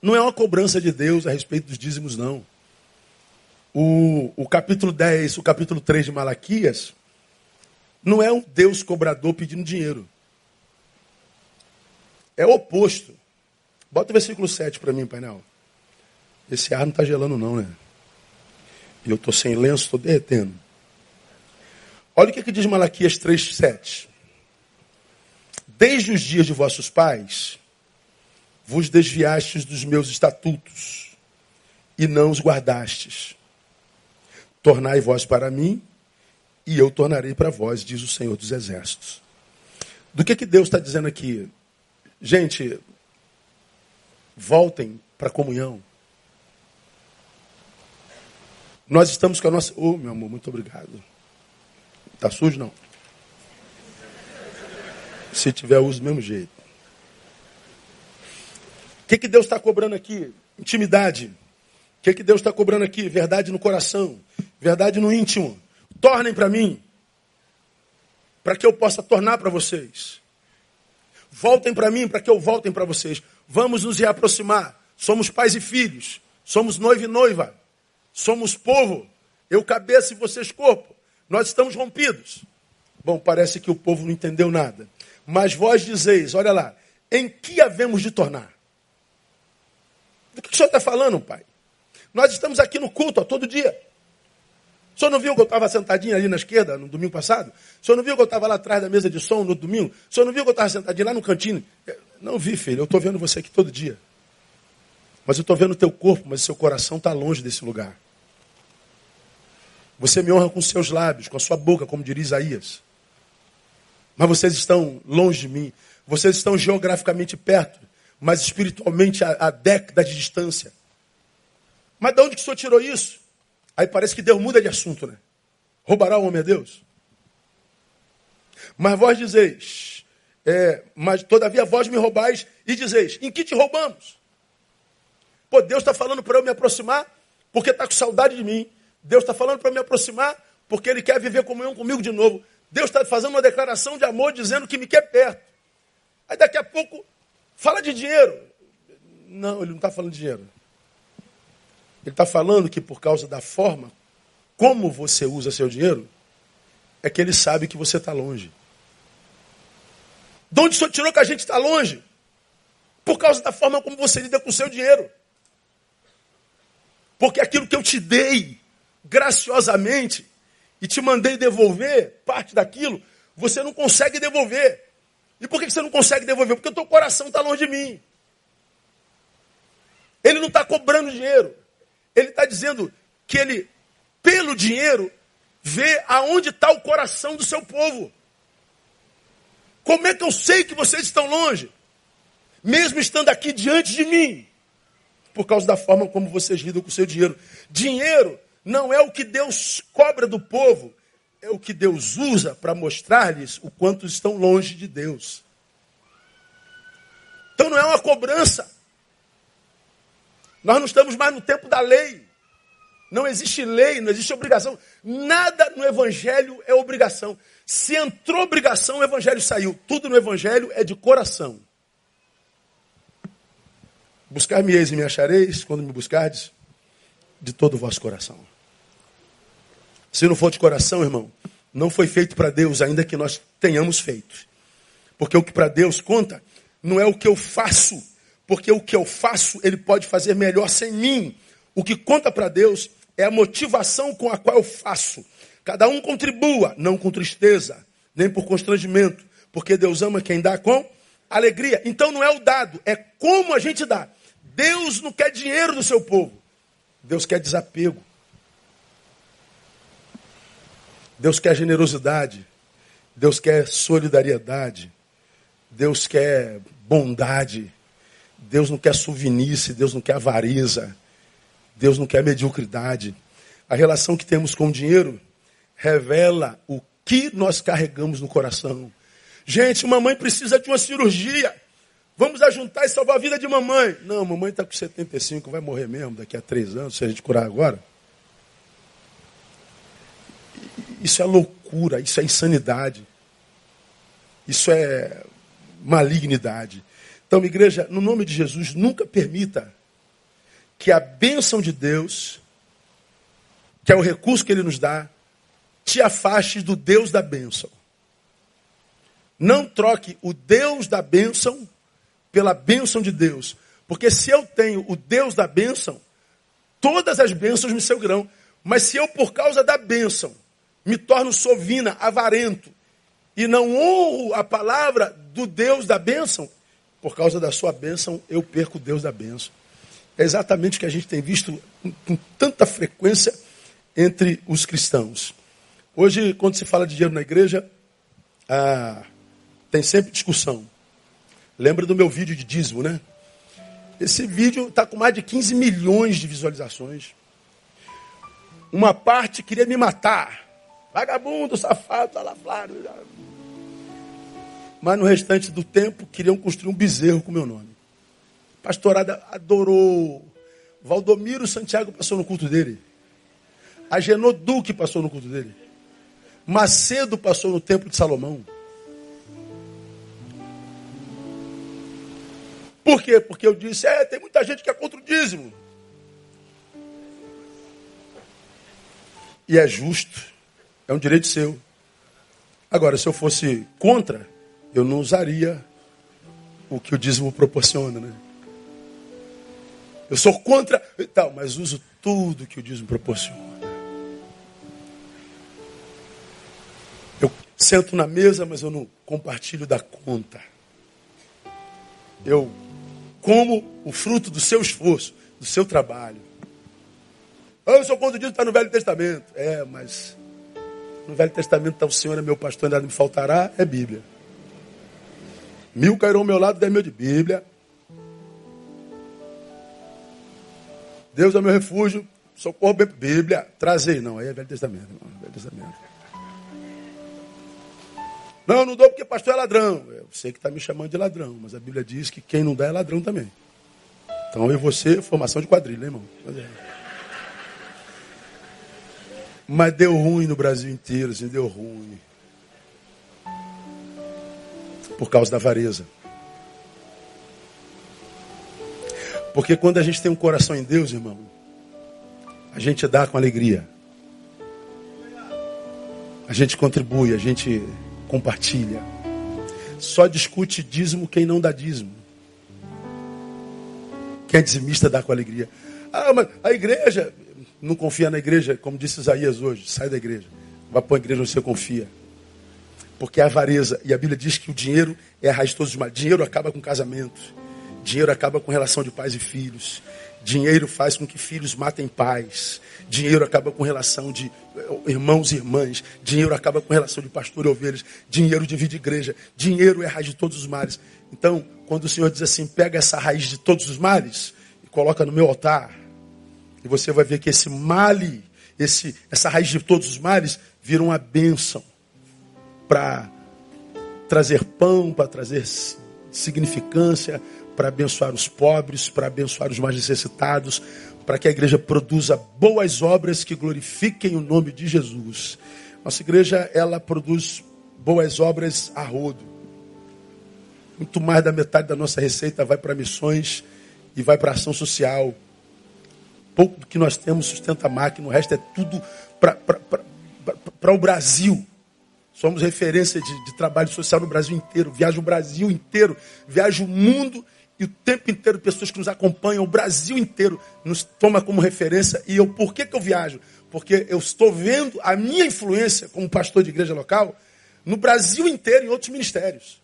não é uma cobrança de Deus a respeito dos dízimos, não. O, o capítulo 10, o capítulo 3 de Malaquias, não é um Deus cobrador pedindo dinheiro. É o oposto. Bota o versículo 7 para mim, painel. Esse ar não está gelando, não, né? E eu estou sem lenço, estou derretendo. Olha o que, que diz Malaquias 3, 7. Desde os dias de vossos pais, vos desviastes dos meus estatutos e não os guardastes. Tornai vós para mim e eu tornarei para vós, diz o Senhor dos Exércitos. Do que, que Deus está dizendo aqui? Gente, voltem para a comunhão. Nós estamos com a nossa. Oh, meu amor, muito obrigado. Está sujo, não? Se tiver, uso do mesmo jeito. O que, que Deus está cobrando aqui? Intimidade. O que, que Deus está cobrando aqui? Verdade no coração. Verdade no íntimo. Tornem para mim. Para que eu possa tornar para vocês. Voltem para mim para que eu voltem para vocês. Vamos nos reaproximar. Somos pais e filhos. Somos noivo e noiva. Somos povo. Eu cabeça e vocês corpo. Nós estamos rompidos. Bom, parece que o povo não entendeu nada. Mas vós dizeis, olha lá, em que havemos de tornar? Do que o senhor está falando, pai? Nós estamos aqui no culto ó, todo dia. O senhor não viu que eu estava sentadinho ali na esquerda no domingo passado? O senhor não viu que eu estava lá atrás da mesa de som no domingo? O senhor não viu que eu estava sentadinho lá no cantinho? Não vi, filho. Eu estou vendo você aqui todo dia. Mas eu estou vendo o teu corpo, mas o seu coração está longe desse lugar. Você me honra com seus lábios, com a sua boca, como diria Isaías. Mas vocês estão longe de mim. Vocês estão geograficamente perto. mas espiritualmente a, a décadas de distância. Mas de onde que o senhor tirou isso? Aí parece que Deus muda de assunto, né? Roubará o homem a Deus? Mas vós dizeis, é, mas todavia vós me roubais e dizeis, em que te roubamos? Pô, Deus está falando para eu me aproximar porque está com saudade de mim. Deus está falando para me aproximar porque Ele quer viver comunhão comigo de novo. Deus está fazendo uma declaração de amor dizendo que me quer perto. Aí daqui a pouco fala de dinheiro. Não, ele não está falando de dinheiro. Ele está falando que por causa da forma como você usa seu dinheiro, é que ele sabe que você está longe. De onde o senhor tirou que a gente está longe? Por causa da forma como você lida com o seu dinheiro. Porque aquilo que eu te dei graciosamente e te mandei devolver parte daquilo, você não consegue devolver. E por que você não consegue devolver? Porque o teu coração está longe de mim. Ele não está cobrando dinheiro. Ele está dizendo que ele, pelo dinheiro, vê aonde está o coração do seu povo. Como é que eu sei que vocês estão longe? Mesmo estando aqui diante de mim. Por causa da forma como vocês lidam com o seu dinheiro. Dinheiro não é o que Deus cobra do povo, é o que Deus usa para mostrar-lhes o quanto estão longe de Deus. Então não é uma cobrança. Nós não estamos mais no tempo da lei. Não existe lei, não existe obrigação. Nada no Evangelho é obrigação. Se entrou obrigação, o Evangelho saiu. Tudo no Evangelho é de coração. Buscar-me-eis e me achareis, quando me buscardes, de todo o vosso coração. Se não for de coração, irmão, não foi feito para Deus, ainda que nós tenhamos feito. Porque o que para Deus conta não é o que eu faço, porque o que eu faço ele pode fazer melhor sem mim. O que conta para Deus é a motivação com a qual eu faço. Cada um contribua, não com tristeza, nem por constrangimento, porque Deus ama quem dá com alegria. Então não é o dado, é como a gente dá. Deus não quer dinheiro do seu povo. Deus quer desapego. Deus quer generosidade. Deus quer solidariedade. Deus quer bondade. Deus não quer suvinice. Deus não quer avareza. Deus não quer mediocridade. A relação que temos com o dinheiro revela o que nós carregamos no coração. Gente, mamãe precisa de uma cirurgia. Vamos ajuntar e salvar a vida de mamãe. Não, mamãe está com 75, vai morrer mesmo daqui a três anos, se a gente curar agora. Isso é loucura, isso é insanidade. Isso é malignidade. Então, igreja, no nome de Jesus, nunca permita que a bênção de Deus, que é o recurso que Ele nos dá, te afaste do Deus da bênção. Não troque o Deus da bênção pela bênção de Deus. Porque se eu tenho o Deus da bênção, todas as bênçãos me seguirão. Mas se eu, por causa da bênção, me torno sovina, avarento, e não honro a palavra do Deus da bênção, por causa da sua bênção, eu perco Deus da bênção. É exatamente o que a gente tem visto com, com tanta frequência entre os cristãos. Hoje, quando se fala de dinheiro na igreja, ah, tem sempre discussão. Lembra do meu vídeo de dízimo, né? Esse vídeo está com mais de 15 milhões de visualizações. Uma parte queria me matar. Vagabundo, safado, salafrário. Mas no restante do tempo queriam construir um bezerro com meu nome. Pastorada adorou. Valdomiro Santiago passou no culto dele. Agenor Duque passou no culto dele. Macedo passou no templo de Salomão. Por quê? Porque eu disse, é, tem muita gente que é contra o dízimo. E é justo, é um direito seu. Agora, se eu fosse contra, eu não usaria o que o dízimo proporciona, né? Eu sou contra e tal, mas uso tudo que o dízimo proporciona. Eu sento na mesa, mas eu não compartilho da conta. Eu como o fruto do seu esforço, do seu trabalho. Eu sou contra disso, está no Velho Testamento. É, mas no Velho Testamento está o Senhor é meu pastor, nada me faltará, é Bíblia. Mil cairão ao meu lado, dez mil de Bíblia. Deus é meu refúgio, socorro bem Bíblia. Trazei, não, aí é Velho Testamento, irmão, Velho Testamento. Não, não dou porque pastor é ladrão. Eu sei que está me chamando de ladrão, mas a Bíblia diz que quem não dá é ladrão também. Então eu e você, formação de quadrilha, hein, irmão. Mas deu ruim no Brasil inteiro, assim, deu ruim. Por causa da avareza. Porque quando a gente tem um coração em Deus, irmão, a gente dá com alegria. A gente contribui, a gente compartilha. Só discute dízimo quem não dá dízimo. Quem é dizimista dá com alegria. Ah, mas a igreja, não confia na igreja, como disse Isaías hoje, sai da igreja. Vai para a igreja onde você confia. Porque é avareza. E a Bíblia diz que o dinheiro é a raiz de todos os males. Dinheiro acaba com casamento. Dinheiro acaba com relação de pais e filhos. Dinheiro faz com que filhos matem pais. Dinheiro acaba com relação de eh, irmãos e irmãs. Dinheiro acaba com relação de pastor e ovelhas. Dinheiro divide igreja. Dinheiro é a raiz de todos os males. Então, quando o Senhor diz assim, pega essa raiz de todos os males e coloca no meu altar, e você vai ver que esse male, esse, essa raiz de todos os males, vira uma bênção para trazer pão, para trazer significância, para abençoar os pobres, para abençoar os mais necessitados, para que a igreja produza boas obras que glorifiquem o nome de Jesus. Nossa igreja, ela produz boas obras a rodo. Muito mais da metade da nossa receita vai para missões e vai para ação social. Pouco do que nós temos sustenta a máquina, o resto é tudo para o Brasil. Somos referência de, de, trabalho social no Brasil inteiro. Viajo o Brasil inteiro, viajo o mundo e o tempo inteiro pessoas que nos acompanham, o Brasil inteiro nos toma como referência. E eu, por que, que eu viajo? Porque eu estou vendo a minha influência como pastor de igreja local no Brasil inteiro e em outros ministérios.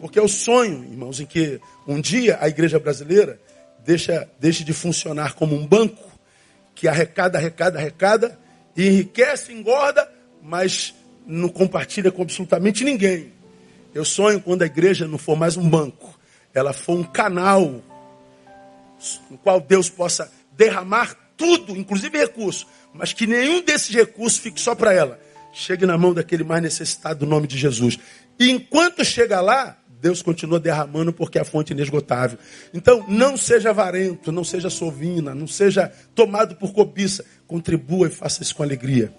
Porque é o sonho, irmãos, em que um dia a igreja brasileira deixa, deixe de funcionar como um banco que arrecada, arrecada, arrecada, e enriquece, engorda, mas não compartilha com absolutamente ninguém. Eu sonho quando a igreja não for mais um banco, ela for um canal no qual Deus possa derramar tudo, inclusive recursos, mas que nenhum desses recursos fique só para ela. Chegue na mão daquele mais necessitado do nome de Jesus. E enquanto chega lá, Deus continua derramando porque é a fonte inesgotável. Então, não seja avarento, não seja sovina, não seja tomado por cobiça. Contribua e faça isso com alegria.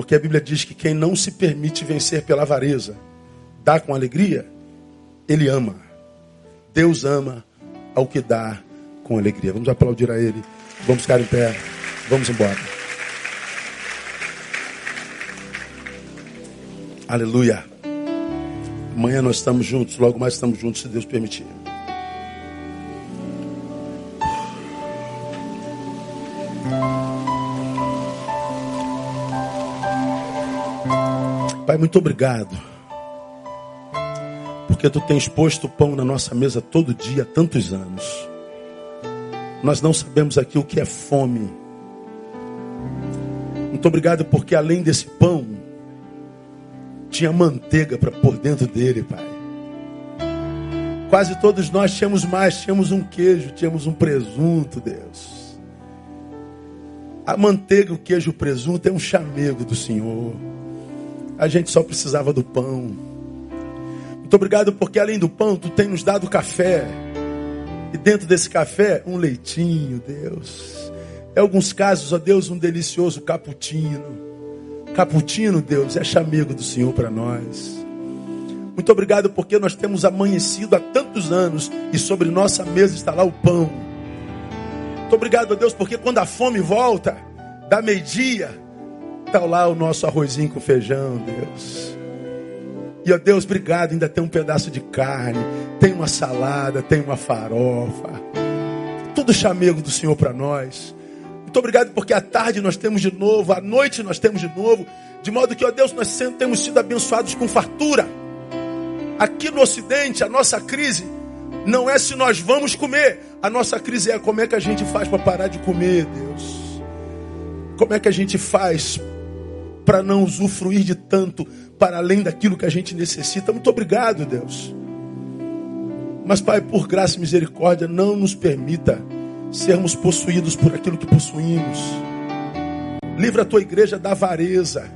Porque a Bíblia diz que quem não se permite vencer pela avareza, dá com alegria, ele ama. Deus ama ao que dá com alegria. Vamos aplaudir a Ele. Vamos ficar em pé. Vamos embora. Aleluia. Amanhã nós estamos juntos, logo mais estamos juntos, se Deus permitir. Pai, muito obrigado. Porque tu tens posto pão na nossa mesa todo dia há tantos anos. Nós não sabemos aqui o que é fome. Muito obrigado porque além desse pão, tinha manteiga para pôr dentro dele, Pai. Quase todos nós tínhamos mais, tínhamos um queijo, tínhamos um presunto, Deus. A manteiga, o queijo, o presunto é um chamego do Senhor. A gente só precisava do pão. Muito obrigado porque além do pão, tu tem nos dado café. E dentro desse café, um leitinho, Deus. Em alguns casos, ó Deus, um delicioso cappuccino. Caputino, Deus, é chamego do Senhor para nós. Muito obrigado porque nós temos amanhecido há tantos anos e sobre nossa mesa está lá o pão. Muito obrigado, Deus, porque quando a fome volta, da meio-dia, está lá o nosso arrozinho com feijão, Deus. E, ó Deus, obrigado, ainda tem um pedaço de carne, tem uma salada, tem uma farofa. Tudo chamego do Senhor para nós. Muito obrigado porque à tarde nós temos de novo, à noite nós temos de novo, de modo que, ó Deus, nós sempre temos sido abençoados com fartura. Aqui no Ocidente, a nossa crise não é se nós vamos comer, a nossa crise é como é que a gente faz para parar de comer, Deus. Como é que a gente faz para não usufruir de tanto para além daquilo que a gente necessita? Muito obrigado, Deus. Mas, Pai, por graça e misericórdia, não nos permita sermos possuídos por aquilo que possuímos. Livra a tua igreja da avareza.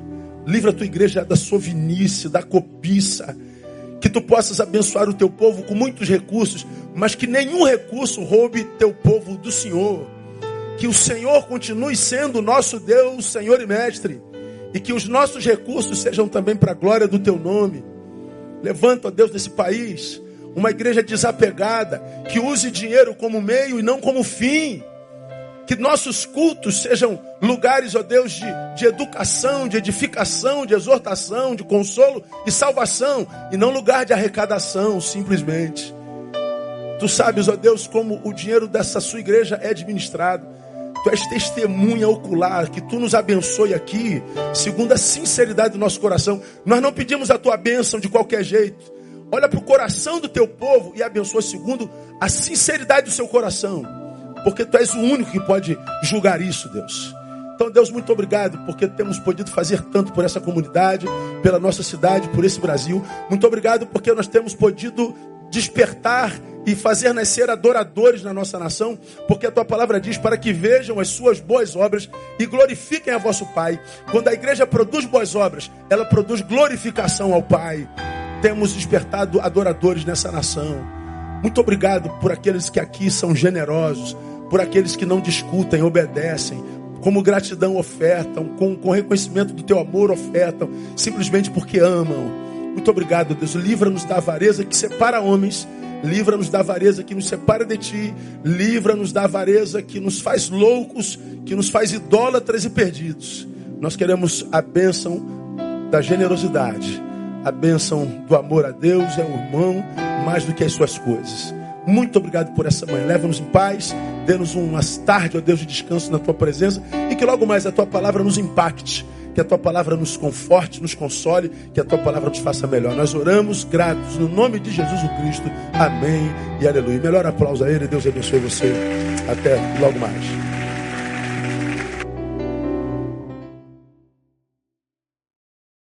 Livra a tua igreja da sovinice, da cobiça. Que tu possas abençoar o teu povo com muitos recursos, mas que nenhum recurso roube teu povo do Senhor. Que o Senhor continue sendo nosso Deus, Senhor e Mestre. E que os nossos recursos sejam também para a glória do teu nome. Levanta, ó Deus, nesse país uma igreja desapegada, que use dinheiro como meio e não como fim. Que nossos cultos sejam lugares, ó Deus, de, de educação, de edificação, de exortação, de consolo e salvação, e não lugar de arrecadação, simplesmente. Tu sabes, ó Deus, como o dinheiro dessa sua igreja é administrado. Tu és testemunha ocular, que tu nos abençoe aqui, segundo a sinceridade do nosso coração. Nós não pedimos a tua bênção de qualquer jeito. Olha para o coração do teu povo e abençoa segundo a sinceridade do seu coração. Porque tu és o único que pode julgar isso, Deus. Então, Deus, muito obrigado, porque temos podido fazer tanto por essa comunidade, pela nossa cidade, por esse Brasil. Muito obrigado, porque nós temos podido despertar e fazer nascer adoradores na nossa nação, porque a tua palavra diz para que vejam as suas boas obras e glorifiquem a vosso Pai. Quando a igreja produz boas obras, ela produz glorificação ao Pai temos despertado adoradores nessa nação. Muito obrigado por aqueles que aqui são generosos, por aqueles que não discutem, obedecem, como gratidão ofertam, com, com reconhecimento do teu amor ofertam, simplesmente porque amam. Muito obrigado, Deus. Livra-nos da avareza que separa homens, livra-nos da avareza que nos separa de ti, livra-nos da avareza que nos faz loucos, que nos faz idólatras e perdidos. Nós queremos a bênção da generosidade a bênção do amor a Deus é o irmão mais do que as suas coisas. Muito obrigado por essa manhã. Leva-nos em paz, dê-nos umas tarde, ó Deus, de descanso na tua presença e que logo mais a tua palavra nos impacte, que a tua palavra nos conforte, nos console, que a tua palavra nos faça melhor. Nós oramos gratos no nome de Jesus Cristo. Amém e aleluia. Melhor aplauso a ele. Deus abençoe você. Até logo mais.